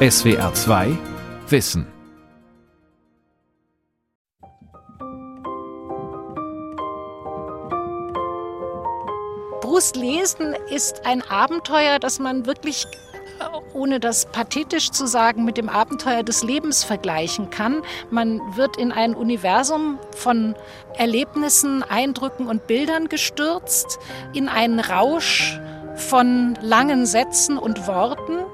SWR 2 Wissen Brust lesen ist ein Abenteuer, das man wirklich ohne das pathetisch zu sagen, mit dem Abenteuer des Lebens vergleichen kann. Man wird in ein Universum von Erlebnissen, Eindrücken und Bildern gestürzt, in einen Rausch von langen Sätzen und Worten,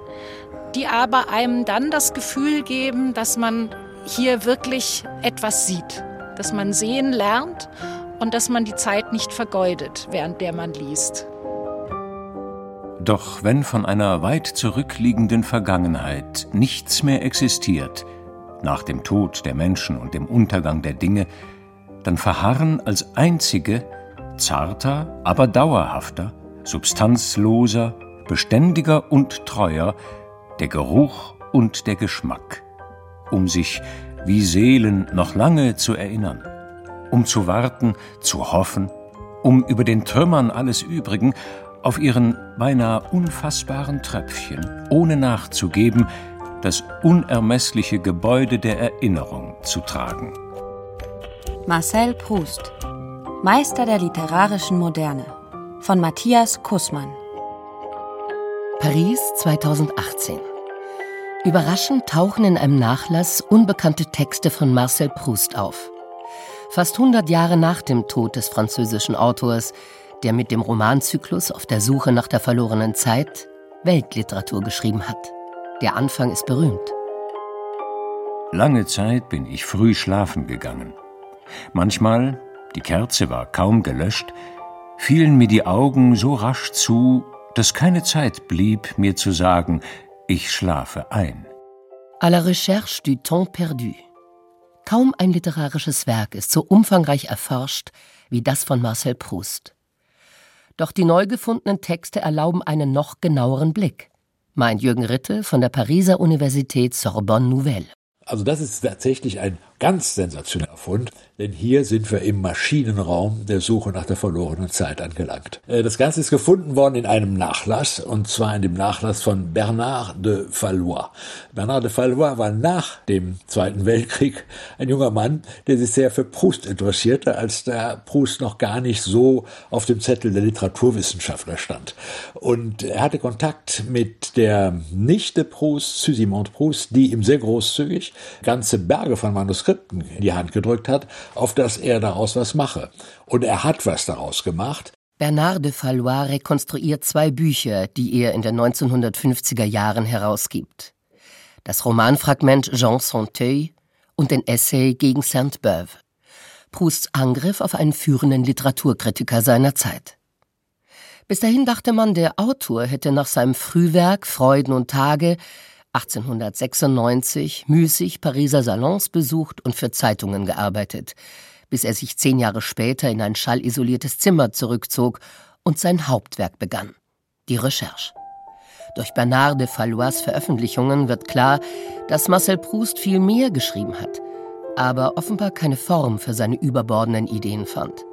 die aber einem dann das Gefühl geben, dass man hier wirklich etwas sieht, dass man sehen lernt und dass man die Zeit nicht vergeudet, während der man liest. Doch wenn von einer weit zurückliegenden Vergangenheit nichts mehr existiert, nach dem Tod der Menschen und dem Untergang der Dinge, dann verharren als einzige, zarter, aber dauerhafter, substanzloser, beständiger und treuer der Geruch und der Geschmack, um sich wie Seelen noch lange zu erinnern, um zu warten, zu hoffen, um über den Trümmern alles Übrigen auf ihren beinahe unfassbaren Tröpfchen, ohne nachzugeben, das unermessliche Gebäude der Erinnerung zu tragen. Marcel Proust, Meister der literarischen Moderne, von Matthias Kussmann. Paris 2018. Überraschend tauchen in einem Nachlass unbekannte Texte von Marcel Proust auf. Fast 100 Jahre nach dem Tod des französischen Autors der mit dem Romanzyklus Auf der Suche nach der verlorenen Zeit Weltliteratur geschrieben hat. Der Anfang ist berühmt. Lange Zeit bin ich früh schlafen gegangen. Manchmal, die Kerze war kaum gelöscht, fielen mir die Augen so rasch zu, dass keine Zeit blieb, mir zu sagen, ich schlafe ein. À la recherche du temps perdu. Kaum ein literarisches Werk ist so umfangreich erforscht wie das von Marcel Proust. Doch die neu gefundenen Texte erlauben einen noch genaueren Blick, meint Jürgen Ritte von der Pariser Universität Sorbonne Nouvelle. Also das ist tatsächlich ein ganz sensationeller Fund, denn hier sind wir im Maschinenraum der Suche nach der verlorenen Zeit angelangt. Äh, das Ganze ist gefunden worden in einem Nachlass, und zwar in dem Nachlass von Bernard de Fallois. Bernard de Fallois war nach dem Zweiten Weltkrieg ein junger Mann, der sich sehr für Proust interessierte, als der Proust noch gar nicht so auf dem Zettel der Literaturwissenschaftler stand. Und er hatte Kontakt mit der Nichte Proust, Susimond Proust, die ihm sehr großzügig ganze Berge von Manuskripten Manuskripten in die Hand gedrückt hat, auf das er daraus was mache. Und er hat was daraus gemacht. Bernard de Fallois rekonstruiert zwei Bücher, die er in den 1950er Jahren herausgibt. Das Romanfragment Jean Santeuil und den Essay gegen Sainte-Beuve. Prousts Angriff auf einen führenden Literaturkritiker seiner Zeit. Bis dahin dachte man, der Autor hätte nach seinem Frühwerk Freuden und Tage 1896 müßig Pariser Salons besucht und für Zeitungen gearbeitet, bis er sich zehn Jahre später in ein schallisoliertes Zimmer zurückzog und sein Hauptwerk begann, die Recherche. Durch Bernard de Fallois Veröffentlichungen wird klar, dass Marcel Proust viel mehr geschrieben hat, aber offenbar keine Form für seine überbordenden Ideen fand.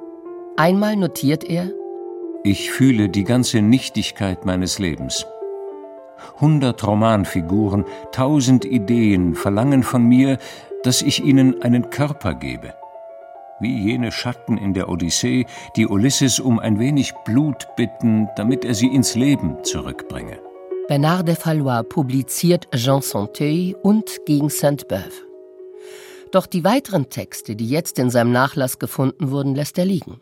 Einmal notiert er Ich fühle die ganze Nichtigkeit meines Lebens. Hundert Romanfiguren, tausend Ideen verlangen von mir, dass ich ihnen einen Körper gebe. Wie jene Schatten in der Odyssee, die Ulysses um ein wenig Blut bitten, damit er sie ins Leben zurückbringe. Bernard de Fallois publiziert Jean Santeuil und gegen Sainte-Beuve. Doch die weiteren Texte, die jetzt in seinem Nachlass gefunden wurden, lässt er liegen.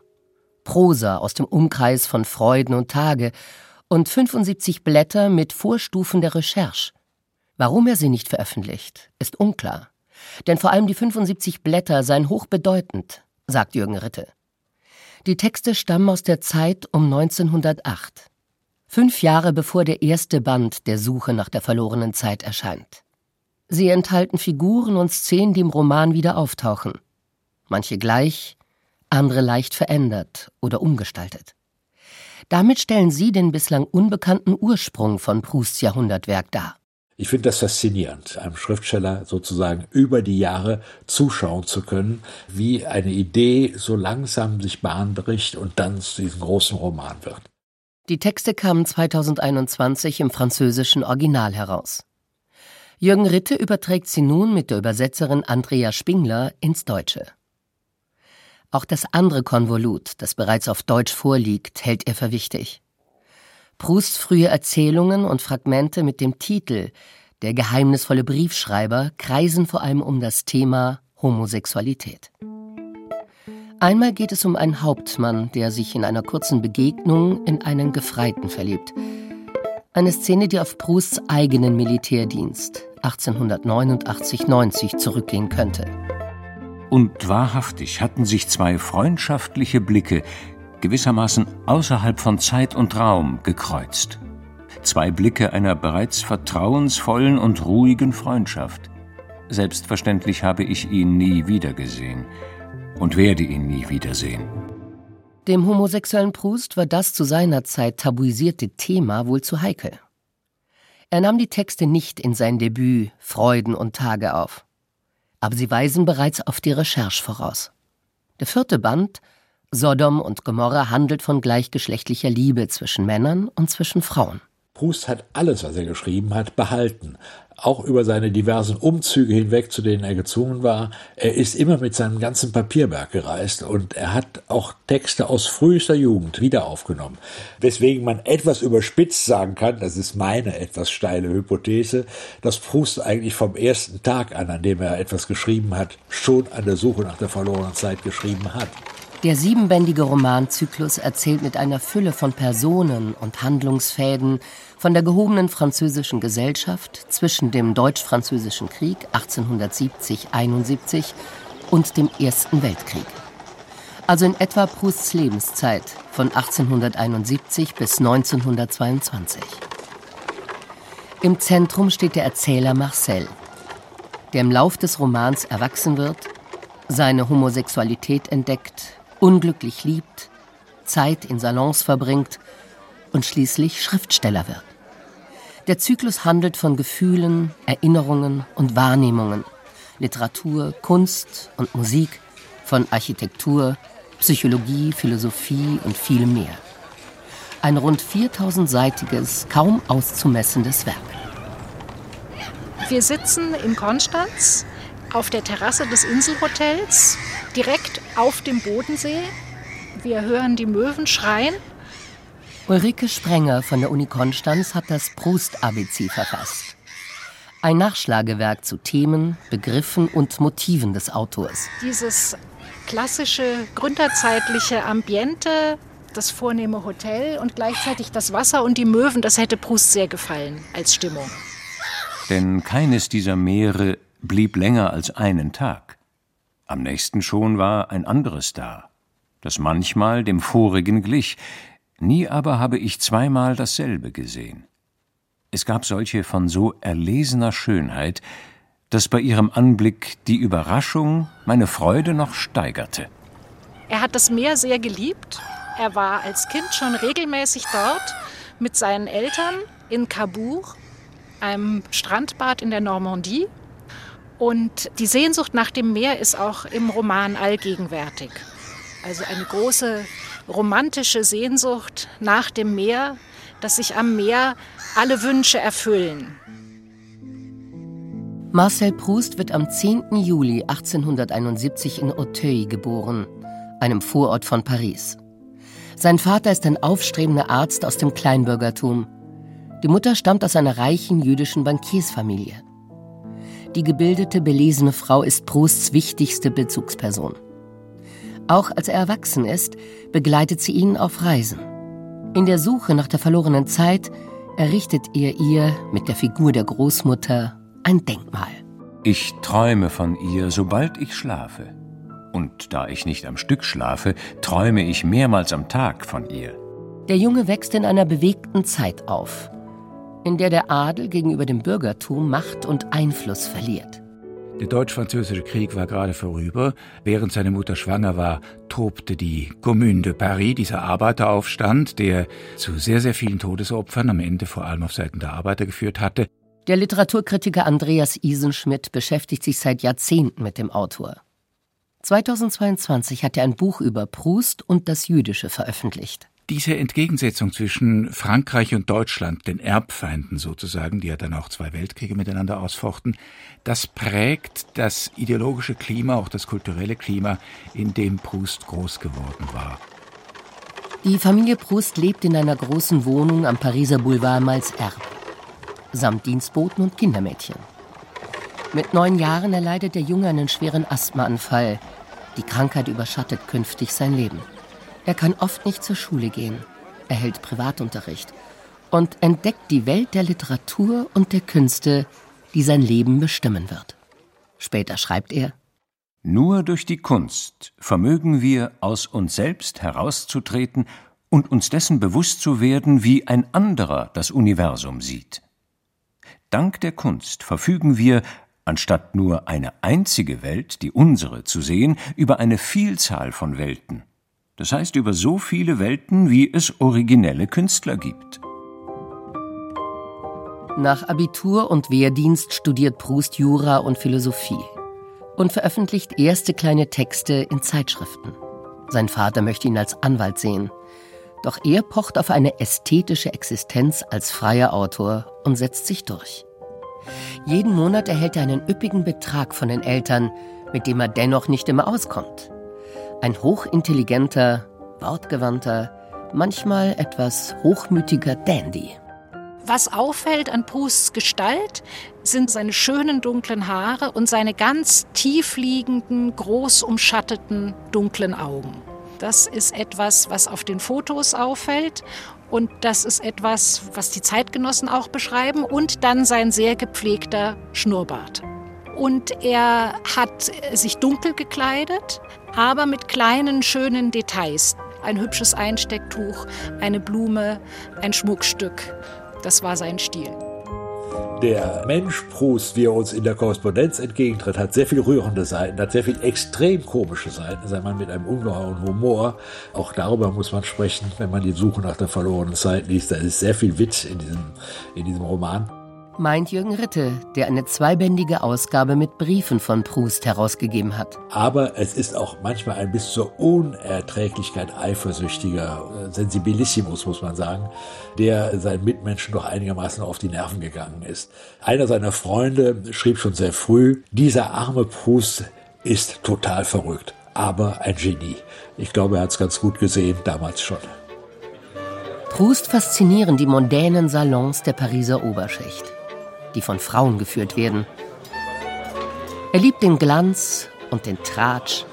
Prosa aus dem Umkreis von Freuden und Tage und 75 Blätter mit Vorstufen der Recherche. Warum er sie nicht veröffentlicht, ist unklar. Denn vor allem die 75 Blätter seien hochbedeutend, sagt Jürgen Ritte. Die Texte stammen aus der Zeit um 1908, fünf Jahre bevor der erste Band der Suche nach der verlorenen Zeit erscheint. Sie enthalten Figuren und Szenen, die im Roman wieder auftauchen. Manche gleich, andere leicht verändert oder umgestaltet. Damit stellen Sie den bislang unbekannten Ursprung von Prousts Jahrhundertwerk dar. Ich finde das faszinierend, einem Schriftsteller sozusagen über die Jahre zuschauen zu können, wie eine Idee so langsam sich Bahn bricht und dann zu diesem großen Roman wird. Die Texte kamen 2021 im französischen Original heraus. Jürgen Ritte überträgt sie nun mit der Übersetzerin Andrea Spingler ins Deutsche. Auch das andere Konvolut, das bereits auf Deutsch vorliegt, hält er für wichtig. Prousts frühe Erzählungen und Fragmente mit dem Titel Der geheimnisvolle Briefschreiber kreisen vor allem um das Thema Homosexualität. Einmal geht es um einen Hauptmann, der sich in einer kurzen Begegnung in einen Gefreiten verliebt. Eine Szene, die auf Prousts eigenen Militärdienst 1889-90 zurückgehen könnte. Und wahrhaftig hatten sich zwei freundschaftliche Blicke gewissermaßen außerhalb von Zeit und Raum gekreuzt. Zwei Blicke einer bereits vertrauensvollen und ruhigen Freundschaft. Selbstverständlich habe ich ihn nie wiedergesehen und werde ihn nie wiedersehen. Dem homosexuellen Proust war das zu seiner Zeit tabuisierte Thema wohl zu heikel. Er nahm die Texte nicht in sein Debüt Freuden und Tage auf. Aber sie weisen bereits auf die Recherche voraus. Der vierte Band, Sodom und Gomorra, handelt von gleichgeschlechtlicher Liebe zwischen Männern und zwischen Frauen. Proust hat alles, was er geschrieben hat, behalten. Auch über seine diversen Umzüge hinweg, zu denen er gezwungen war. Er ist immer mit seinem ganzen Papierberg gereist und er hat auch Texte aus frühester Jugend wieder aufgenommen. Weswegen man etwas überspitzt sagen kann, das ist meine etwas steile Hypothese, dass Proust eigentlich vom ersten Tag an, an dem er etwas geschrieben hat, schon an der Suche nach der verlorenen Zeit geschrieben hat. Der siebenbändige Romanzyklus erzählt mit einer Fülle von Personen und Handlungsfäden von der gehobenen französischen Gesellschaft zwischen dem Deutsch-Französischen Krieg 1870-71 und dem Ersten Weltkrieg. Also in etwa Prousts Lebenszeit von 1871 bis 1922. Im Zentrum steht der Erzähler Marcel, der im Lauf des Romans erwachsen wird, seine Homosexualität entdeckt unglücklich liebt, Zeit in Salons verbringt und schließlich Schriftsteller wird. Der Zyklus handelt von Gefühlen, Erinnerungen und Wahrnehmungen, Literatur, Kunst und Musik, von Architektur, Psychologie, Philosophie und vielem mehr. Ein rund 4000-seitiges, kaum auszumessendes Werk. Wir sitzen in Konstanz auf der Terrasse des Inselhotels, direkt auf dem Bodensee. Wir hören die Möwen schreien. Ulrike Sprenger von der Uni Konstanz hat das Proust-ABC verfasst. Ein Nachschlagewerk zu Themen, Begriffen und Motiven des Autors. Dieses klassische gründerzeitliche Ambiente, das vornehme Hotel und gleichzeitig das Wasser und die Möwen, das hätte Proust sehr gefallen als Stimmung. Denn keines dieser Meere blieb länger als einen Tag. Am nächsten schon war ein anderes da, das manchmal dem vorigen glich, nie aber habe ich zweimal dasselbe gesehen. Es gab solche von so erlesener Schönheit, dass bei ihrem Anblick die Überraschung meine Freude noch steigerte. Er hat das Meer sehr geliebt. Er war als Kind schon regelmäßig dort mit seinen Eltern in Cabourg, einem Strandbad in der Normandie. Und die Sehnsucht nach dem Meer ist auch im Roman allgegenwärtig. Also eine große romantische Sehnsucht nach dem Meer, dass sich am Meer alle Wünsche erfüllen. Marcel Proust wird am 10. Juli 1871 in Auteuil geboren, einem Vorort von Paris. Sein Vater ist ein aufstrebender Arzt aus dem Kleinbürgertum. Die Mutter stammt aus einer reichen jüdischen Bankiersfamilie. Die gebildete, belesene Frau ist Prousts wichtigste Bezugsperson. Auch als er erwachsen ist, begleitet sie ihn auf Reisen. In der Suche nach der verlorenen Zeit errichtet er ihr mit der Figur der Großmutter ein Denkmal. Ich träume von ihr, sobald ich schlafe. Und da ich nicht am Stück schlafe, träume ich mehrmals am Tag von ihr. Der Junge wächst in einer bewegten Zeit auf in der der Adel gegenüber dem Bürgertum Macht und Einfluss verliert. Der deutsch-französische Krieg war gerade vorüber. Während seine Mutter schwanger war, tobte die Commune de Paris, dieser Arbeiteraufstand, der zu sehr, sehr vielen Todesopfern am Ende vor allem auf Seiten der Arbeiter geführt hatte. Der Literaturkritiker Andreas Isenschmidt beschäftigt sich seit Jahrzehnten mit dem Autor. 2022 hat er ein Buch über Proust und das Jüdische veröffentlicht. Diese Entgegensetzung zwischen Frankreich und Deutschland, den Erbfeinden sozusagen, die ja dann auch zwei Weltkriege miteinander ausfochten, das prägt das ideologische Klima, auch das kulturelle Klima, in dem Proust groß geworden war. Die Familie Proust lebt in einer großen Wohnung am Pariser Boulevard Malesherbes, samt Dienstboten und Kindermädchen. Mit neun Jahren erleidet der Junge einen schweren Asthmaanfall. Die Krankheit überschattet künftig sein Leben. Er kann oft nicht zur Schule gehen, erhält Privatunterricht und entdeckt die Welt der Literatur und der Künste, die sein Leben bestimmen wird. Später schreibt er nur durch die Kunst vermögen wir, aus uns selbst herauszutreten und uns dessen bewusst zu werden, wie ein anderer das Universum sieht. Dank der Kunst verfügen wir, anstatt nur eine einzige Welt, die unsere, zu sehen, über eine Vielzahl von Welten. Das heißt über so viele Welten, wie es originelle Künstler gibt. Nach Abitur und Wehrdienst studiert Proust Jura und Philosophie und veröffentlicht erste kleine Texte in Zeitschriften. Sein Vater möchte ihn als Anwalt sehen. Doch er pocht auf eine ästhetische Existenz als freier Autor und setzt sich durch. Jeden Monat erhält er einen üppigen Betrag von den Eltern, mit dem er dennoch nicht immer auskommt. Ein hochintelligenter, wortgewandter, manchmal etwas hochmütiger Dandy. Was auffällt an Prousts Gestalt, sind seine schönen dunklen Haare und seine ganz tiefliegenden, groß umschatteten dunklen Augen. Das ist etwas, was auf den Fotos auffällt und das ist etwas, was die Zeitgenossen auch beschreiben und dann sein sehr gepflegter Schnurrbart. Und er hat sich dunkel gekleidet, aber mit kleinen, schönen Details. Ein hübsches Einstecktuch, eine Blume, ein Schmuckstück. Das war sein Stil. Der Mensch Proust, wie er uns in der Korrespondenz entgegentritt, hat sehr viel rührende Seiten, hat sehr viel extrem komische Seiten. Ist ein Mann mit einem ungeheuren Humor. Auch darüber muss man sprechen, wenn man die Suche nach der verlorenen Zeit liest. Da ist sehr viel Witz in diesem, in diesem Roman meint Jürgen Ritte, der eine zweibändige Ausgabe mit Briefen von Proust herausgegeben hat. Aber es ist auch manchmal ein bis zur Unerträglichkeit eifersüchtiger äh, Sensibilissimus, muss man sagen, der seinen Mitmenschen doch einigermaßen auf die Nerven gegangen ist. Einer seiner Freunde schrieb schon sehr früh, dieser arme Proust ist total verrückt, aber ein Genie. Ich glaube, er hat es ganz gut gesehen, damals schon. Proust faszinieren die mondänen Salons der Pariser Oberschicht die von Frauen geführt werden. Er liebt den Glanz und den Tratsch,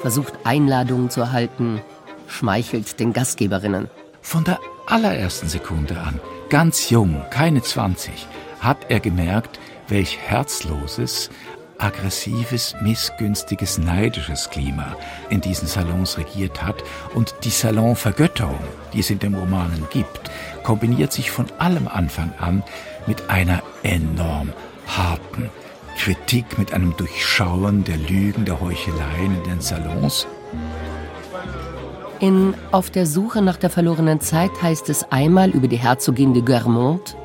versucht Einladungen zu erhalten, schmeichelt den Gastgeberinnen. Von der allerersten Sekunde an, ganz jung, keine 20, hat er gemerkt, welch herzloses, aggressives, missgünstiges, neidisches Klima in diesen Salons regiert hat und die Salonvergötterung, die es in den Romanen gibt, kombiniert sich von allem Anfang an mit einer enorm harten Kritik, mit einem Durchschauen der Lügen, der Heucheleien in den Salons. In Auf der Suche nach der verlorenen Zeit heißt es einmal über die Herzogin de Guermont.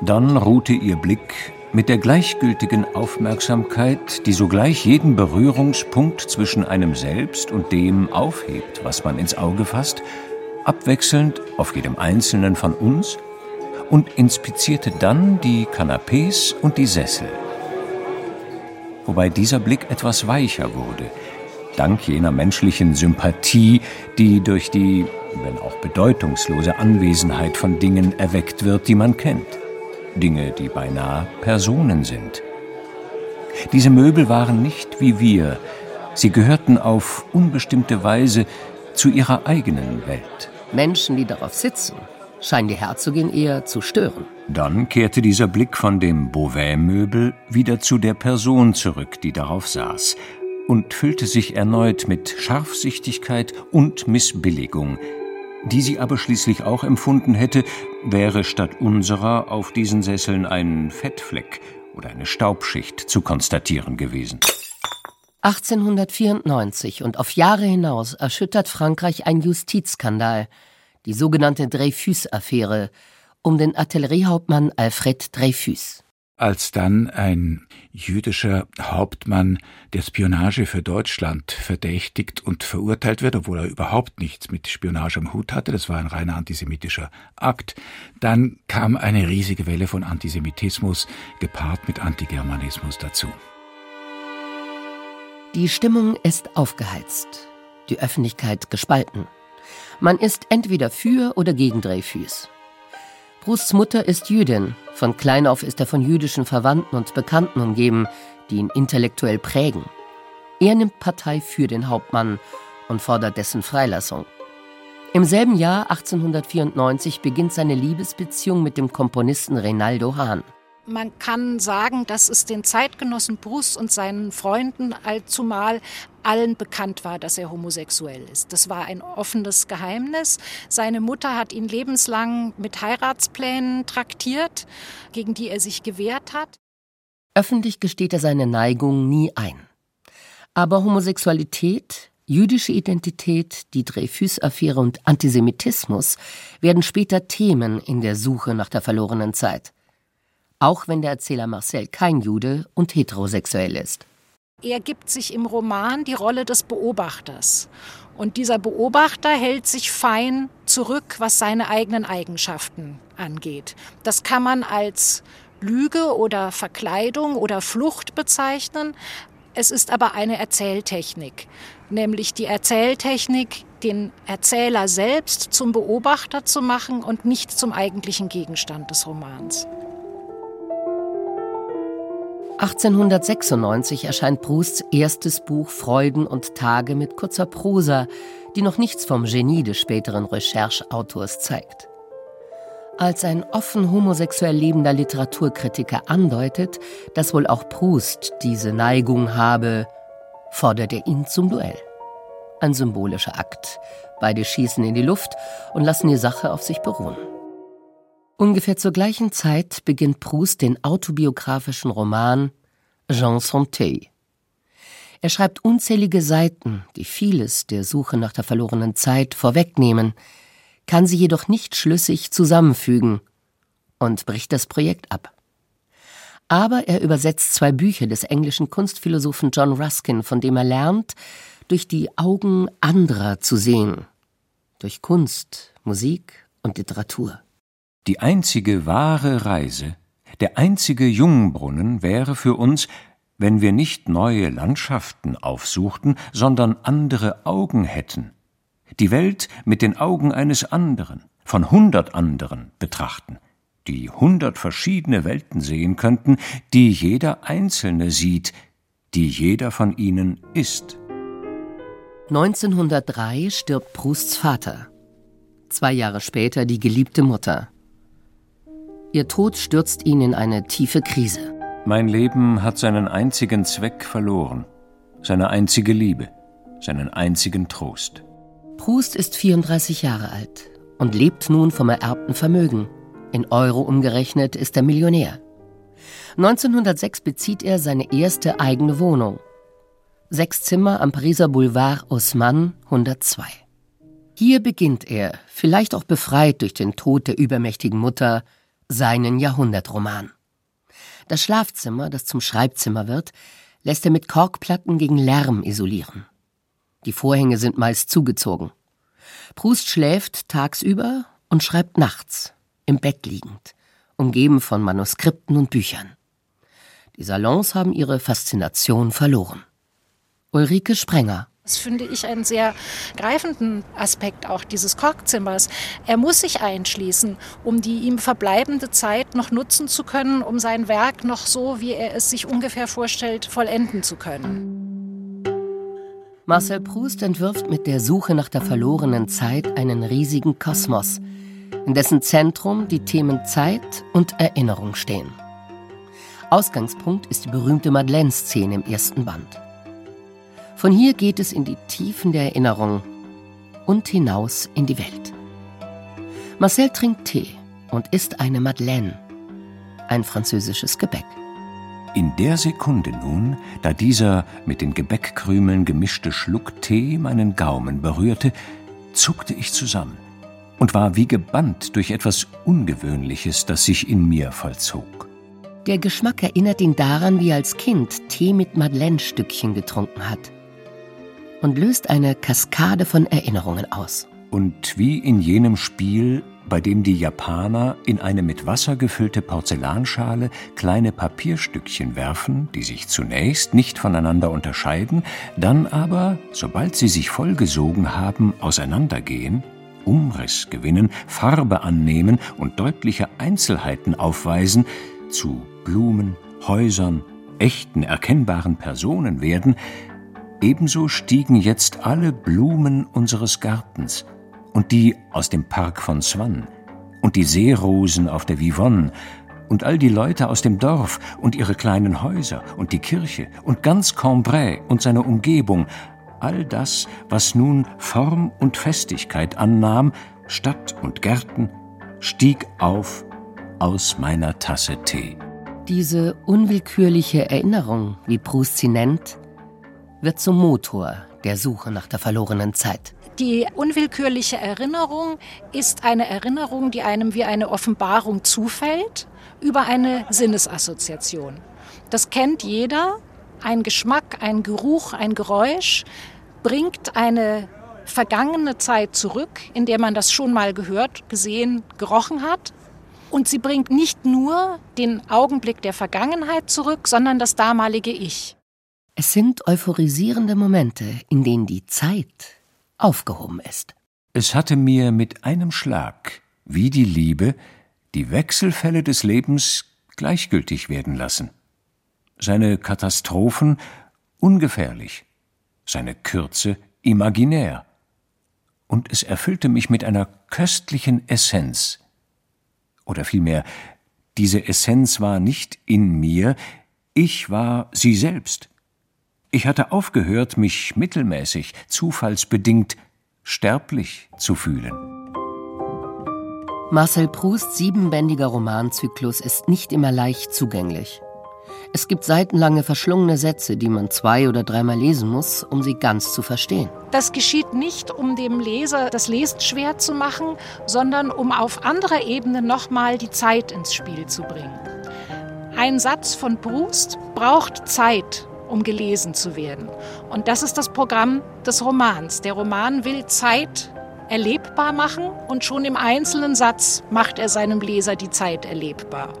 Dann ruhte ihr Blick mit der gleichgültigen Aufmerksamkeit, die sogleich jeden Berührungspunkt zwischen einem selbst und dem aufhebt, was man ins Auge fasst, abwechselnd auf jedem einzelnen von uns und inspizierte dann die Kanapés und die Sessel. Wobei dieser Blick etwas weicher wurde, dank jener menschlichen Sympathie, die durch die, wenn auch bedeutungslose Anwesenheit von Dingen erweckt wird, die man kennt. Dinge, die beinahe Personen sind. Diese Möbel waren nicht wie wir, sie gehörten auf unbestimmte Weise zu ihrer eigenen Welt. Menschen, die darauf sitzen, scheinen die Herzogin eher zu stören. Dann kehrte dieser Blick von dem Beauvais-Möbel wieder zu der Person zurück, die darauf saß, und füllte sich erneut mit Scharfsichtigkeit und Missbilligung, die sie aber schließlich auch empfunden hätte, wäre statt unserer auf diesen Sesseln ein Fettfleck oder eine Staubschicht zu konstatieren gewesen. 1894 und auf Jahre hinaus erschüttert Frankreich ein Justizskandal, die sogenannte Dreyfus-Affäre, um den Artilleriehauptmann Alfred Dreyfus. als dann ein jüdischer Hauptmann der Spionage für Deutschland verdächtigt und verurteilt wird, obwohl er überhaupt nichts mit Spionage am Hut hatte, das war ein reiner antisemitischer Akt, dann kam eine riesige Welle von Antisemitismus gepaart mit Antigermanismus dazu. Die Stimmung ist aufgeheizt, die Öffentlichkeit gespalten. Man ist entweder für oder gegen Dreyfus. Prousts Mutter ist Jüdin. Von klein auf ist er von jüdischen Verwandten und Bekannten umgeben, die ihn intellektuell prägen. Er nimmt Partei für den Hauptmann und fordert dessen Freilassung. Im selben Jahr 1894 beginnt seine Liebesbeziehung mit dem Komponisten Reynaldo Hahn. Man kann sagen, dass es den Zeitgenossen Bruce und seinen Freunden allzumal allen bekannt war, dass er homosexuell ist. Das war ein offenes Geheimnis. Seine Mutter hat ihn lebenslang mit Heiratsplänen traktiert, gegen die er sich gewehrt hat. Öffentlich gesteht er seine Neigung nie ein. Aber Homosexualität, jüdische Identität, die Dreyfus-Affäre und Antisemitismus werden später Themen in der Suche nach der verlorenen Zeit auch wenn der Erzähler Marcel kein Jude und heterosexuell ist. Er gibt sich im Roman die Rolle des Beobachters. Und dieser Beobachter hält sich fein zurück, was seine eigenen Eigenschaften angeht. Das kann man als Lüge oder Verkleidung oder Flucht bezeichnen. Es ist aber eine Erzähltechnik, nämlich die Erzähltechnik, den Erzähler selbst zum Beobachter zu machen und nicht zum eigentlichen Gegenstand des Romans. 1896 erscheint Prousts erstes Buch Freuden und Tage mit kurzer Prosa, die noch nichts vom Genie des späteren Rechercheautors zeigt. Als ein offen homosexuell lebender Literaturkritiker andeutet, dass wohl auch Proust diese Neigung habe, fordert er ihn zum Duell. Ein symbolischer Akt. Beide schießen in die Luft und lassen die Sache auf sich beruhen. Ungefähr zur gleichen Zeit beginnt Proust den autobiografischen Roman Jean Santeuil. Er schreibt unzählige Seiten, die vieles der Suche nach der verlorenen Zeit vorwegnehmen, kann sie jedoch nicht schlüssig zusammenfügen und bricht das Projekt ab. Aber er übersetzt zwei Bücher des englischen Kunstphilosophen John Ruskin, von dem er lernt, durch die Augen anderer zu sehen, durch Kunst, Musik und Literatur. Die einzige wahre Reise, der einzige Jungbrunnen wäre für uns, wenn wir nicht neue Landschaften aufsuchten, sondern andere Augen hätten, die Welt mit den Augen eines anderen, von hundert anderen betrachten, die hundert verschiedene Welten sehen könnten, die jeder Einzelne sieht, die jeder von ihnen ist. 1903 stirbt Prousts Vater. Zwei Jahre später die geliebte Mutter. Ihr Tod stürzt ihn in eine tiefe Krise. Mein Leben hat seinen einzigen Zweck verloren, seine einzige Liebe, seinen einzigen Trost. Proust ist 34 Jahre alt und lebt nun vom ererbten Vermögen. In Euro umgerechnet ist er Millionär. 1906 bezieht er seine erste eigene Wohnung. Sechs Zimmer am Pariser Boulevard Haussmann 102. Hier beginnt er, vielleicht auch befreit durch den Tod der übermächtigen Mutter, seinen Jahrhundertroman. Das Schlafzimmer, das zum Schreibzimmer wird, lässt er mit Korkplatten gegen Lärm isolieren. Die Vorhänge sind meist zugezogen. Proust schläft tagsüber und schreibt nachts, im Bett liegend, umgeben von Manuskripten und Büchern. Die Salons haben ihre Faszination verloren. Ulrike Sprenger das finde ich einen sehr greifenden Aspekt auch dieses Korkzimmers. Er muss sich einschließen, um die ihm verbleibende Zeit noch nutzen zu können, um sein Werk noch so, wie er es sich ungefähr vorstellt, vollenden zu können. Marcel Proust entwirft mit der Suche nach der verlorenen Zeit einen riesigen Kosmos, in dessen Zentrum die Themen Zeit und Erinnerung stehen. Ausgangspunkt ist die berühmte Madeleine-Szene im ersten Band. Von hier geht es in die Tiefen der Erinnerung und hinaus in die Welt. Marcel trinkt Tee und isst eine Madeleine, ein französisches Gebäck. In der Sekunde nun, da dieser mit den Gebäckkrümeln gemischte Schluck Tee meinen Gaumen berührte, zuckte ich zusammen und war wie gebannt durch etwas Ungewöhnliches, das sich in mir vollzog. Der Geschmack erinnert ihn daran, wie er als Kind Tee mit Madeleine-Stückchen getrunken hat und löst eine Kaskade von Erinnerungen aus. Und wie in jenem Spiel, bei dem die Japaner in eine mit Wasser gefüllte Porzellanschale kleine Papierstückchen werfen, die sich zunächst nicht voneinander unterscheiden, dann aber, sobald sie sich vollgesogen haben, auseinandergehen, Umriss gewinnen, Farbe annehmen und deutliche Einzelheiten aufweisen, zu Blumen, Häusern, echten erkennbaren Personen werden, ebenso stiegen jetzt alle Blumen unseres Gartens und die aus dem Park von Swan und die Seerosen auf der Vivonne und all die Leute aus dem Dorf und ihre kleinen Häuser und die Kirche und ganz Cambrai und seine Umgebung, all das, was nun Form und Festigkeit annahm, Stadt und Gärten, stieg auf aus meiner Tasse Tee. Diese unwillkürliche Erinnerung, wie Proust sie nennt, wird zum Motor der Suche nach der verlorenen Zeit. Die unwillkürliche Erinnerung ist eine Erinnerung, die einem wie eine Offenbarung zufällt über eine Sinnesassoziation. Das kennt jeder. Ein Geschmack, ein Geruch, ein Geräusch bringt eine vergangene Zeit zurück, in der man das schon mal gehört, gesehen, gerochen hat. Und sie bringt nicht nur den Augenblick der Vergangenheit zurück, sondern das damalige Ich. Es sind euphorisierende Momente, in denen die Zeit aufgehoben ist. Es hatte mir mit einem Schlag, wie die Liebe, die Wechselfälle des Lebens gleichgültig werden lassen. Seine Katastrophen ungefährlich, seine Kürze imaginär. Und es erfüllte mich mit einer köstlichen Essenz. Oder vielmehr, diese Essenz war nicht in mir, ich war sie selbst. Ich hatte aufgehört, mich mittelmäßig, zufallsbedingt, sterblich zu fühlen. Marcel Prousts siebenbändiger Romanzyklus ist nicht immer leicht zugänglich. Es gibt seitenlange verschlungene Sätze, die man zwei oder dreimal lesen muss, um sie ganz zu verstehen. Das geschieht nicht, um dem Leser das Lesen schwer zu machen, sondern um auf anderer Ebene nochmal die Zeit ins Spiel zu bringen. Ein Satz von Proust braucht Zeit, um gelesen zu werden. Und das ist das Programm des Romans. Der Roman will Zeit erlebbar machen und schon im einzelnen Satz macht er seinem Leser die Zeit erlebbar.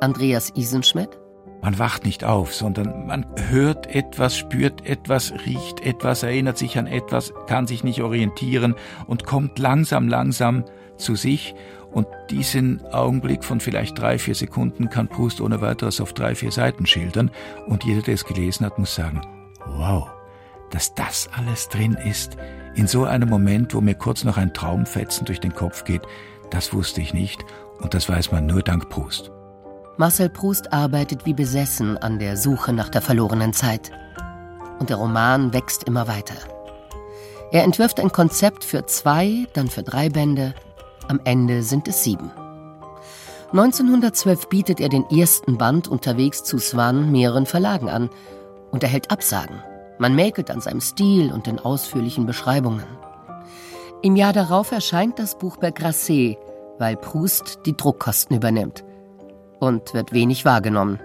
Andreas Isenschmidt man wacht nicht auf, sondern man hört etwas, spürt etwas, riecht etwas, erinnert sich an etwas, kann sich nicht orientieren und kommt langsam, langsam zu sich und diesen Augenblick von vielleicht drei, vier Sekunden kann Proust ohne weiteres auf drei, vier Seiten schildern. Und jeder, der es gelesen hat, muss sagen, wow, dass das alles drin ist. In so einem Moment, wo mir kurz noch ein Traumfetzen durch den Kopf geht, das wusste ich nicht. Und das weiß man nur dank Proust. Marcel Proust arbeitet wie besessen an der Suche nach der verlorenen Zeit. Und der Roman wächst immer weiter. Er entwirft ein Konzept für zwei, dann für drei Bände, am Ende sind es sieben. 1912 bietet er den ersten Band unterwegs zu Swan mehreren Verlagen an und erhält Absagen. Man mäkelt an seinem Stil und den ausführlichen Beschreibungen. Im Jahr darauf erscheint das Buch bei Grasset, weil Proust die Druckkosten übernimmt und wird wenig wahrgenommen.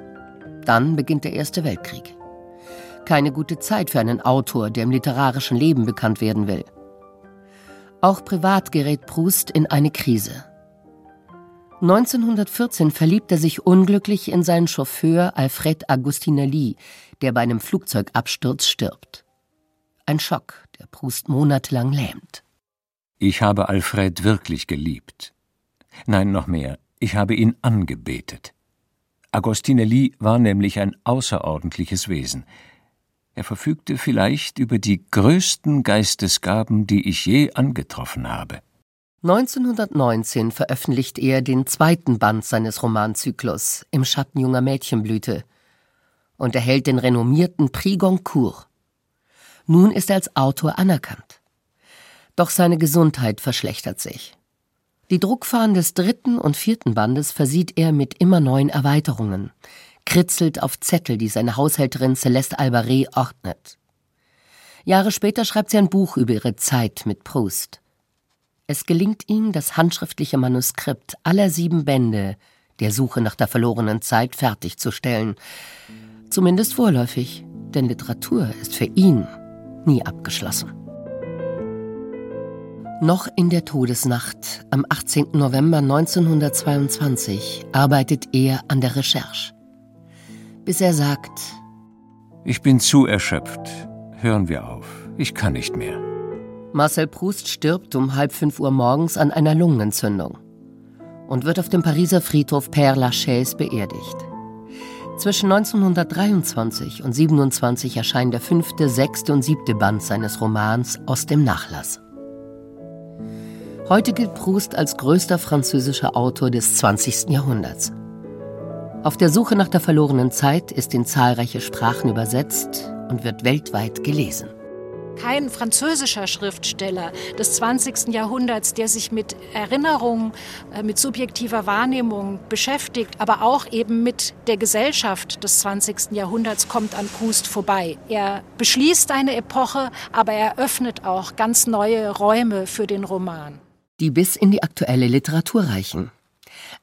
Dann beginnt der Erste Weltkrieg. Keine gute Zeit für einen Autor, der im literarischen Leben bekannt werden will. Auch privat gerät Proust in eine Krise. 1914 verliebt er sich unglücklich in seinen Chauffeur Alfred Agustinelli, der bei einem Flugzeugabsturz stirbt. Ein Schock, der Proust monatelang lähmt. Ich habe Alfred wirklich geliebt. Nein, noch mehr, ich habe ihn angebetet. Agostinelli war nämlich ein außerordentliches Wesen. Er verfügte vielleicht über die größten Geistesgaben, die ich je angetroffen habe. 1919 veröffentlicht er den zweiten Band seines Romanzyklus Im Schatten junger Mädchenblüte und erhält den renommierten Prix Goncourt. Nun ist er als Autor anerkannt. Doch seine Gesundheit verschlechtert sich. Die Druckfahnen des dritten und vierten Bandes versieht er mit immer neuen Erweiterungen kritzelt auf Zettel, die seine Haushälterin Celeste Albaré ordnet. Jahre später schreibt sie ein Buch über ihre Zeit mit Proust. Es gelingt ihm, das handschriftliche Manuskript aller sieben Bände, der Suche nach der verlorenen Zeit fertigzustellen. Zumindest vorläufig, denn Literatur ist für ihn nie abgeschlossen. Noch in der Todesnacht am 18. November 1922 arbeitet er an der Recherche. Bis er sagt, Ich bin zu erschöpft. Hören wir auf. Ich kann nicht mehr. Marcel Proust stirbt um halb fünf Uhr morgens an einer Lungenentzündung und wird auf dem Pariser Friedhof Père Lachaise beerdigt. Zwischen 1923 und 27 erscheinen der fünfte, sechste und siebte Band seines Romans Aus dem Nachlass. Heute gilt Proust als größter französischer Autor des 20. Jahrhunderts. Auf der Suche nach der verlorenen Zeit ist in zahlreiche Sprachen übersetzt und wird weltweit gelesen. Kein französischer Schriftsteller des 20. Jahrhunderts, der sich mit Erinnerung, äh, mit subjektiver Wahrnehmung beschäftigt, aber auch eben mit der Gesellschaft des 20. Jahrhunderts, kommt an Proust vorbei. Er beschließt eine Epoche, aber er öffnet auch ganz neue Räume für den Roman die bis in die aktuelle Literatur reichen.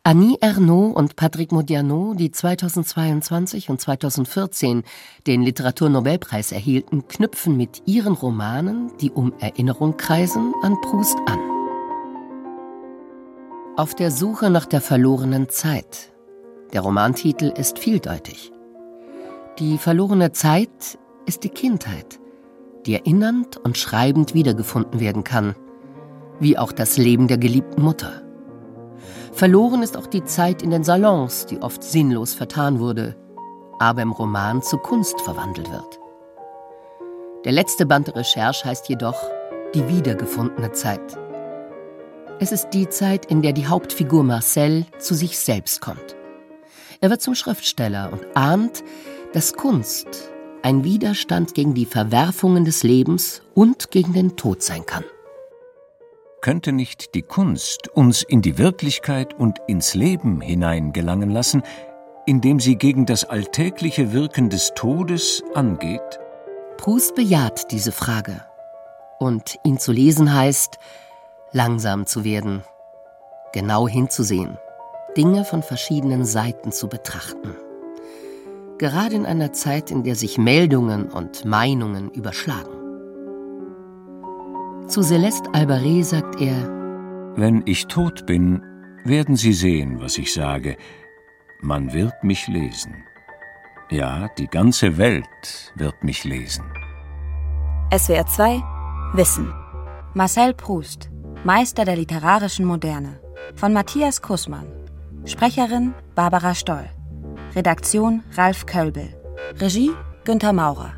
Annie Ernaux und Patrick Modiano, die 2022 und 2014 den Literaturnobelpreis erhielten, knüpfen mit ihren Romanen, die um Erinnerung kreisen, an Proust an. Auf der Suche nach der verlorenen Zeit. Der Romantitel ist vieldeutig. Die verlorene Zeit ist die Kindheit, die erinnernd und schreibend wiedergefunden werden kann – wie auch das Leben der geliebten Mutter. Verloren ist auch die Zeit in den Salons, die oft sinnlos vertan wurde, aber im Roman zu Kunst verwandelt wird. Der letzte Band der Recherche heißt jedoch Die wiedergefundene Zeit. Es ist die Zeit, in der die Hauptfigur Marcel zu sich selbst kommt. Er wird zum Schriftsteller und ahnt, dass Kunst ein Widerstand gegen die Verwerfungen des Lebens und gegen den Tod sein kann. Könnte nicht die Kunst uns in die Wirklichkeit und ins Leben hineingelangen lassen, indem sie gegen das alltägliche Wirken des Todes angeht? Proust bejaht diese Frage. Und ihn zu lesen heißt, langsam zu werden, genau hinzusehen, Dinge von verschiedenen Seiten zu betrachten. Gerade in einer Zeit, in der sich Meldungen und Meinungen überschlagen. Zu Celeste Albaret sagt er: Wenn ich tot bin, werden Sie sehen, was ich sage. Man wird mich lesen. Ja, die ganze Welt wird mich lesen. SWR 2 Wissen. Marcel Proust, Meister der literarischen Moderne. Von Matthias Kussmann. Sprecherin Barbara Stoll. Redaktion Ralf Kölbel. Regie Günther Maurer.